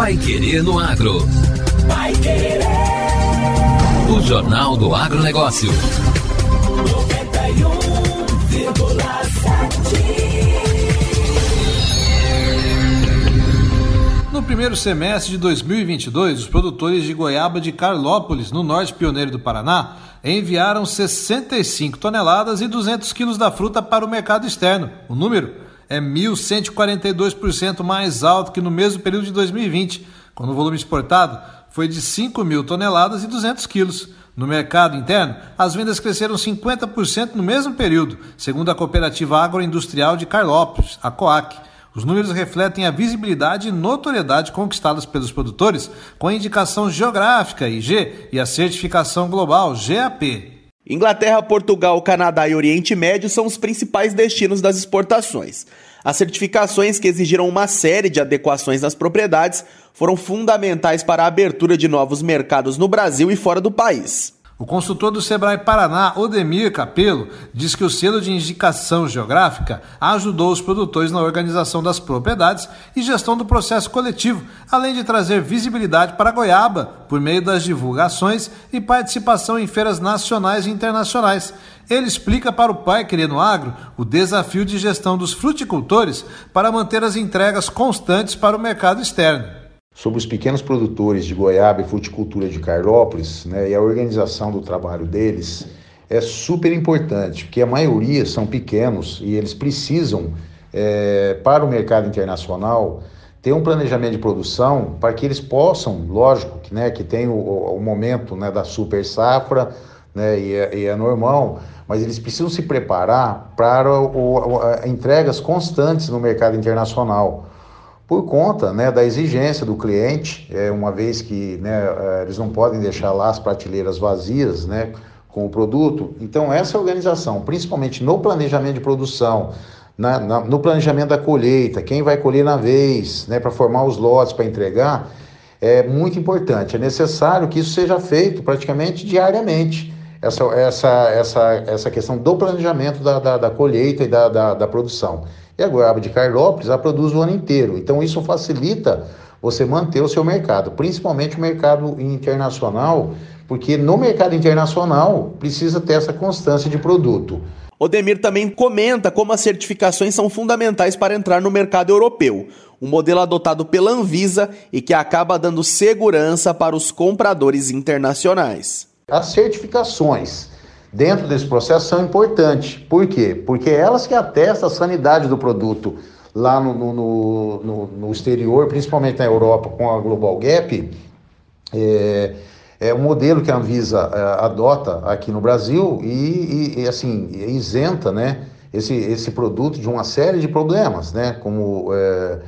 Pai Querer no Agro. Pai Querer. O Jornal do Agronegócio. 91,7. No primeiro semestre de 2022, os produtores de goiaba de Carlópolis, no norte pioneiro do Paraná, enviaram 65 toneladas e 200 quilos da fruta para o mercado externo. O número é 1.142% mais alto que no mesmo período de 2020, quando o volume exportado foi de 5 mil toneladas e 200 quilos. No mercado interno, as vendas cresceram 50% no mesmo período, segundo a Cooperativa Agroindustrial de Carlópolis, a COAC. Os números refletem a visibilidade e notoriedade conquistadas pelos produtores com a indicação geográfica IG e a certificação global GAP. Inglaterra, Portugal, Canadá e Oriente Médio são os principais destinos das exportações. As certificações que exigiram uma série de adequações nas propriedades foram fundamentais para a abertura de novos mercados no Brasil e fora do país. O consultor do Sebrae Paraná, Odemir Capelo, diz que o selo de indicação geográfica ajudou os produtores na organização das propriedades e gestão do processo coletivo, além de trazer visibilidade para goiaba por meio das divulgações e participação em feiras nacionais e internacionais. Ele explica para o Pai Querendo Agro o desafio de gestão dos fruticultores para manter as entregas constantes para o mercado externo sobre os pequenos produtores de goiaba e fruticultura de Carlópolis né, e a organização do trabalho deles é super importante, porque a maioria são pequenos e eles precisam, é, para o mercado internacional, ter um planejamento de produção para que eles possam, lógico, que, né, que tem o, o momento né, da super safra né, e, é, e é normal, mas eles precisam se preparar para o, o, entregas constantes no mercado internacional por conta né, da exigência do cliente, é, uma vez que né, é, eles não podem deixar lá as prateleiras vazias né, com o produto. Então, essa organização, principalmente no planejamento de produção, na, na, no planejamento da colheita, quem vai colher na vez, né, para formar os lotes para entregar, é muito importante. É necessário que isso seja feito praticamente diariamente. Essa, essa, essa, essa questão do planejamento da, da, da colheita e da, da, da produção. E a goiaba de Carlópolis ela produz o ano inteiro. Então isso facilita você manter o seu mercado, principalmente o mercado internacional, porque no mercado internacional precisa ter essa constância de produto. Odemir também comenta como as certificações são fundamentais para entrar no mercado europeu, um modelo adotado pela Anvisa e que acaba dando segurança para os compradores internacionais. As certificações dentro desse processo são importantes. Por quê? Porque elas que atestam a sanidade do produto lá no, no, no, no exterior, principalmente na Europa com a Global Gap, é, é um modelo que a Anvisa é, adota aqui no Brasil e, e, e, assim, isenta né, esse, esse produto de uma série de problemas, né, como é,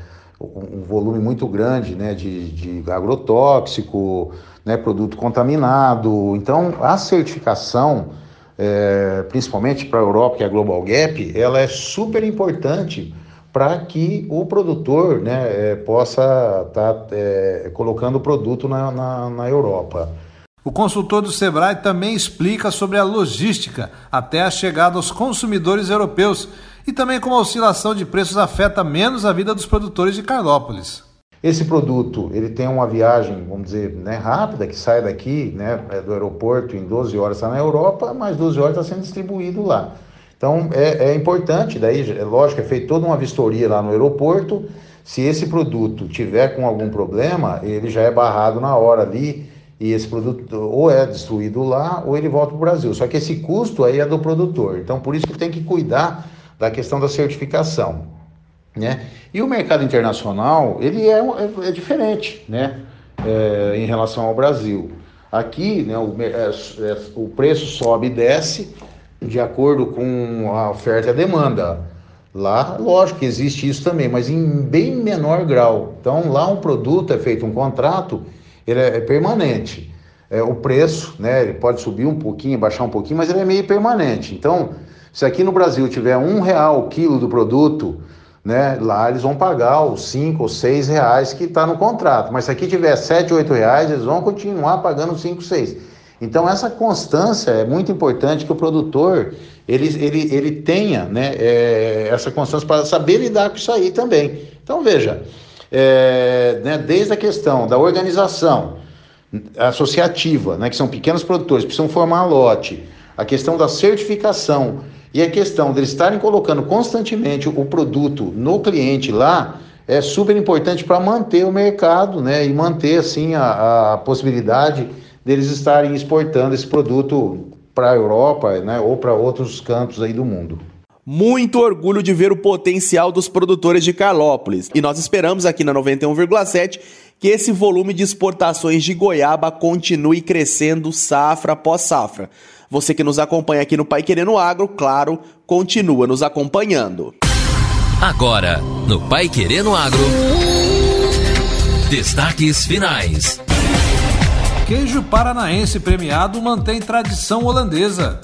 um volume muito grande né, de, de agrotóxico, né, produto contaminado. Então, a certificação é, principalmente para a Europa, que é a Global Gap, ela é super importante para que o produtor né, é, possa estar tá, é, colocando o produto na, na, na Europa. O consultor do Sebrae também explica sobre a logística até a chegada aos consumidores europeus e também como a oscilação de preços afeta menos a vida dos produtores de Carlópolis. Esse produto, ele tem uma viagem, vamos dizer, né, rápida, que sai daqui, né, é do aeroporto em 12 horas está na Europa, mais 12 horas está sendo distribuído lá. Então, é, é importante, daí, é lógico, é feita toda uma vistoria lá no aeroporto, se esse produto tiver com algum problema, ele já é barrado na hora ali, e esse produto ou é destruído lá, ou ele volta para o Brasil. Só que esse custo aí é do produtor. Então, por isso que tem que cuidar da questão da certificação. Né? E o mercado internacional ele é, é, é diferente né? É, em relação ao Brasil. Aqui né, o, é, é, o preço sobe e desce de acordo com a oferta e a demanda. Lá, lógico que existe isso também, mas em bem menor grau. Então, lá um produto é feito um contrato, ele é, é permanente. É, o preço, né, ele pode subir um pouquinho, baixar um pouquinho, mas ele é meio permanente. Então, se aqui no Brasil tiver um real o quilo do produto, né? Lá eles vão pagar os 5 ou 6 reais que está no contrato. Mas se aqui tiver 7, 8 reais, eles vão continuar pagando 5, 6. Então essa constância é muito importante que o produtor ele, ele, ele tenha né, é, essa constância para saber lidar com isso aí também. Então veja, é, né, desde a questão da organização associativa, né, que são pequenos produtores, precisam formar lote, a questão da certificação e a questão deles estarem colocando constantemente o produto no cliente lá, é super importante para manter o mercado né, e manter assim a, a possibilidade deles estarem exportando esse produto para a Europa né, ou para outros cantos aí do mundo. Muito orgulho de ver o potencial dos produtores de Carlópolis. E nós esperamos aqui na 91,7 que esse volume de exportações de goiaba continue crescendo safra após safra. Você que nos acompanha aqui no Pai Querendo Agro, claro, continua nos acompanhando. Agora, no Pai Querendo Agro. Destaques finais. Queijo paranaense premiado mantém tradição holandesa.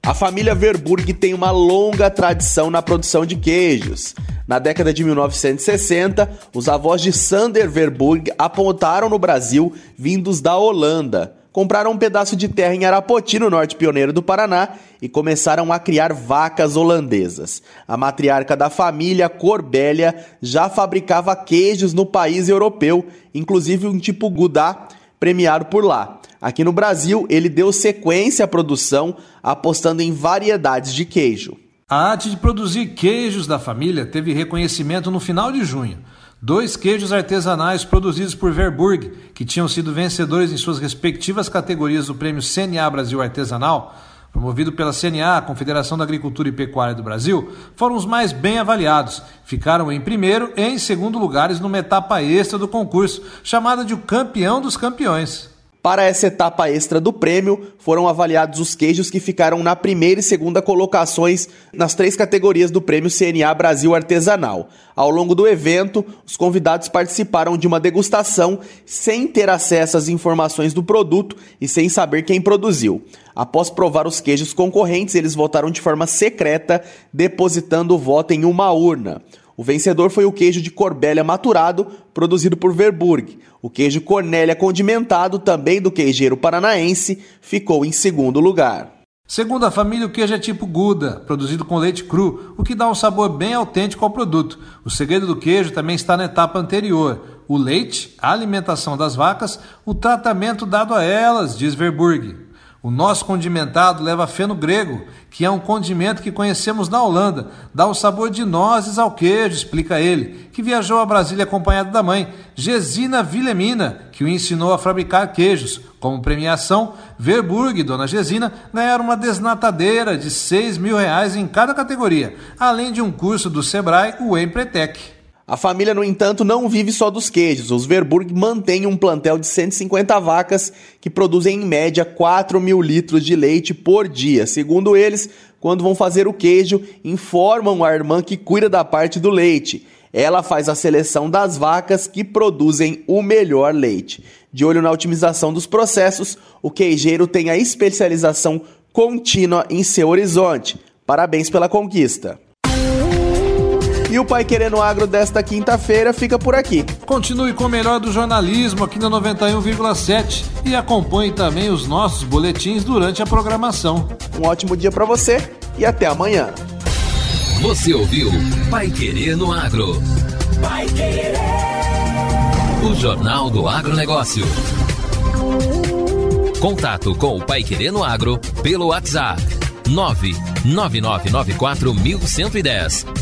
A família Verburg tem uma longa tradição na produção de queijos. Na década de 1960, os avós de Sander Verburg apontaram no Brasil vindos da Holanda. Compraram um pedaço de terra em Arapoti, no norte pioneiro do Paraná, e começaram a criar vacas holandesas. A matriarca da família, Corbélia, já fabricava queijos no país europeu, inclusive um tipo Gouda, premiado por lá. Aqui no Brasil, ele deu sequência à produção, apostando em variedades de queijo. A arte de produzir queijos da família teve reconhecimento no final de junho. Dois queijos artesanais produzidos por Verburg, que tinham sido vencedores em suas respectivas categorias do Prêmio CNA Brasil Artesanal, promovido pela CNA, a Confederação da Agricultura e Pecuária do Brasil, foram os mais bem avaliados. Ficaram em primeiro e em segundo lugares numa etapa extra do concurso, chamada de o Campeão dos Campeões. Para essa etapa extra do prêmio, foram avaliados os queijos que ficaram na primeira e segunda colocações nas três categorias do Prêmio CNA Brasil Artesanal. Ao longo do evento, os convidados participaram de uma degustação sem ter acesso às informações do produto e sem saber quem produziu. Após provar os queijos concorrentes, eles votaram de forma secreta, depositando o voto em uma urna. O vencedor foi o queijo de Corbélia maturado, produzido por Verburg. O queijo Cornélia condimentado, também do queijeiro paranaense, ficou em segundo lugar. Segundo a família, o queijo é tipo Gouda, produzido com leite cru, o que dá um sabor bem autêntico ao produto. O segredo do queijo também está na etapa anterior: o leite, a alimentação das vacas, o tratamento dado a elas, diz Verburg. O nosso condimentado leva feno grego, que é um condimento que conhecemos na Holanda. Dá o sabor de nozes ao queijo, explica ele, que viajou a Brasília acompanhado da mãe, Gesina Wilhelmina, que o ensinou a fabricar queijos. Como premiação, Verburg e Dona Gesina ganharam uma desnatadeira de 6 mil reais em cada categoria, além de um curso do Sebrae, o Empretec. A família, no entanto, não vive só dos queijos. Os Verburg mantêm um plantel de 150 vacas que produzem em média 4 mil litros de leite por dia. Segundo eles, quando vão fazer o queijo, informam a irmã que cuida da parte do leite. Ela faz a seleção das vacas que produzem o melhor leite. De olho na otimização dos processos, o queijeiro tem a especialização contínua em seu horizonte. Parabéns pela conquista. E o Pai Querendo Agro desta quinta-feira fica por aqui. Continue com o melhor do jornalismo aqui na 91,7 e acompanhe também os nossos boletins durante a programação. Um ótimo dia para você e até amanhã. Você ouviu Pai Querendo Agro. Pai Querer. O Jornal do Agronegócio. Contato com o Pai Querendo Agro pelo WhatsApp 999941110